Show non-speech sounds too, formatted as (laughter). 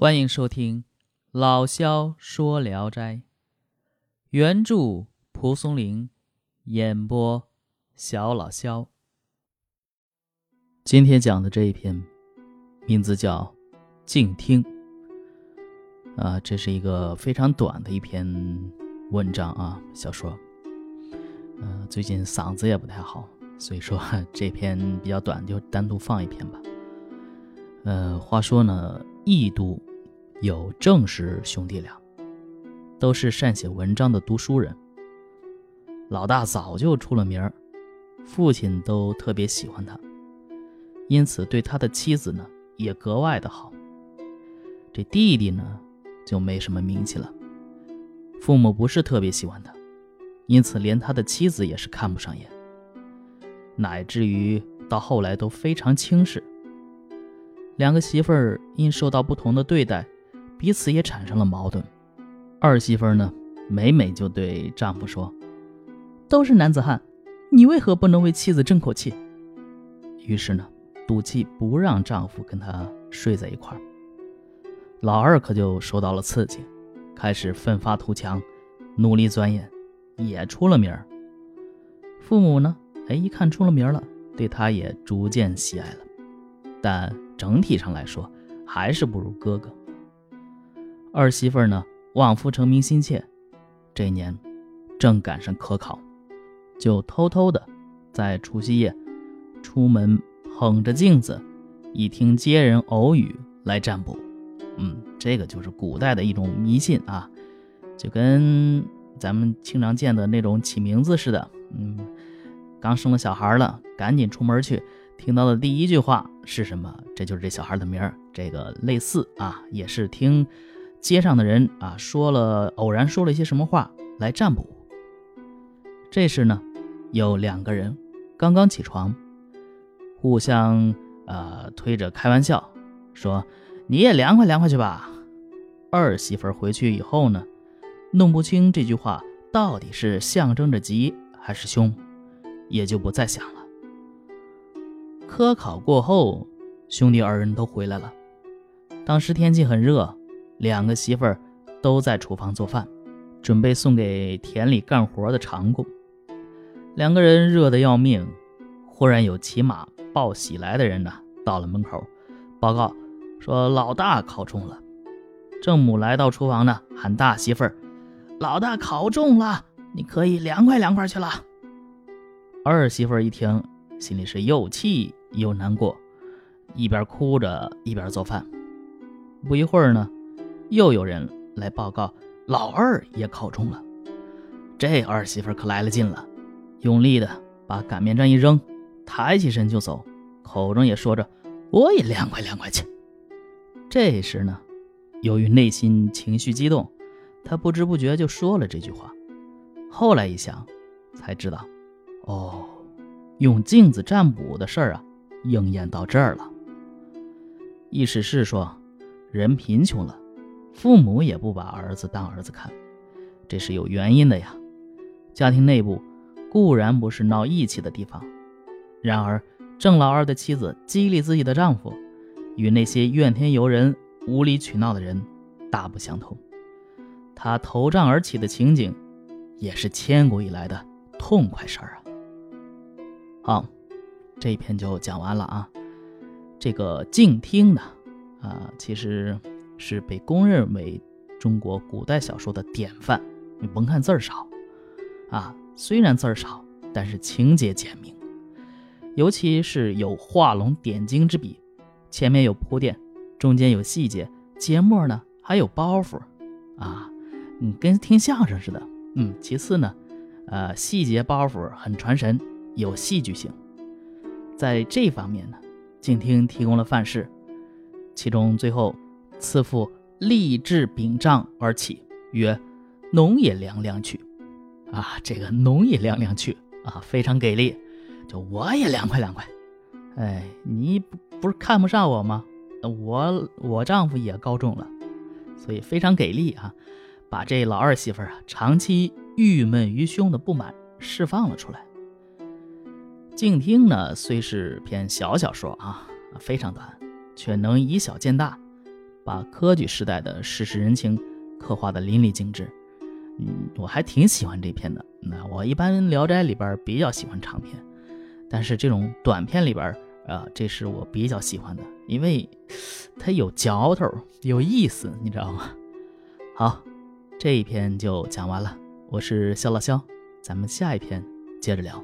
欢迎收听《老萧说聊斋》，原著蒲松龄，演播小老萧。今天讲的这一篇，名字叫《静听》。啊，这是一个非常短的一篇文章啊，小说。呃，最近嗓子也不太好，所以说 (laughs) 这篇比较短，就单独放一篇吧。呃，话说呢，异都。有郑氏兄弟俩，都是善写文章的读书人。老大早就出了名儿，父亲都特别喜欢他，因此对他的妻子呢也格外的好。这弟弟呢就没什么名气了，父母不是特别喜欢他，因此连他的妻子也是看不上眼，乃至于到后来都非常轻视。两个媳妇儿因受到不同的对待。彼此也产生了矛盾。二媳妇呢，每每就对丈夫说：“都是男子汉，你为何不能为妻子争口气？”于是呢，赌气不让丈夫跟她睡在一块儿。老二可就受到了刺激，开始奋发图强，努力钻研，也出了名儿。父母呢，哎，一看出了名了，对他也逐渐喜爱了。但整体上来说，还是不如哥哥。二媳妇儿呢，望夫成名心切，这一年正赶上科考，就偷偷的在除夕夜出门捧着镜子，一听街人偶语来占卜。嗯，这个就是古代的一种迷信啊，就跟咱们经常见的那种起名字似的。嗯，刚生了小孩了，赶紧出门去，听到的第一句话是什么？这就是这小孩的名儿。这个类似啊，也是听。街上的人啊，说了偶然说了一些什么话来占卜。这时呢，有两个人刚刚起床，互相呃推着开玩笑，说你也凉快凉快去吧。二媳妇回去以后呢，弄不清这句话到底是象征着吉还是凶，也就不再想了。科考过后，兄弟二人都回来了，当时天气很热。两个媳妇儿都在厨房做饭，准备送给田里干活的长工。两个人热得要命。忽然有骑马报喜来的人呢，到了门口，报告说老大考中了。郑母来到厨房呢，喊大媳妇儿：“老大考中了，你可以凉快凉快去了。”二媳妇儿一听，心里是又气又难过，一边哭着一边做饭。不一会儿呢。又有人来报告，老二也考中了。这二媳妇可来了劲了，用力的把擀面杖一扔，抬起身就走，口中也说着：“我也凉快凉快去。”这时呢，由于内心情绪激动，他不知不觉就说了这句话。后来一想，才知道，哦，用镜子占卜的事儿啊，应验到这儿了。意思是说，人贫穷了。父母也不把儿子当儿子看，这是有原因的呀。家庭内部固然不是闹义气的地方，然而郑老二的妻子激励自己的丈夫，与那些怨天尤人、无理取闹的人大不相同。他头胀而起的情景，也是千古以来的痛快事儿啊。好，这一篇就讲完了啊。这个静听呢，啊，其实。是被公认为中国古代小说的典范。你甭看字儿少，啊，虽然字儿少，但是情节简明，尤其是有画龙点睛之笔，前面有铺垫，中间有细节，节末呢还有包袱，啊，你跟听相声似的。嗯，其次呢，呃，细节包袱很传神，有戏剧性，在这方面呢，静听提供了范式，其中最后。次父立志秉杖而起，曰：“农也凉凉去。”啊，这个“农也凉凉去”啊，非常给力。就我也凉快凉快。哎，你不不是看不上我吗？我我丈夫也高中了，所以非常给力啊，把这老二媳妇啊长期郁闷于胸的不满释放了出来。静听呢，虽是篇小小说啊，非常短，却能以小见大。把科举时代的世事人情刻画的淋漓尽致。嗯，我还挺喜欢这篇的。那我一般《聊斋》里边比较喜欢长篇，但是这种短篇里边啊，这是我比较喜欢的，因为它有嚼头，有意思，你知道吗？好，这一篇就讲完了。我是肖老肖，咱们下一篇接着聊。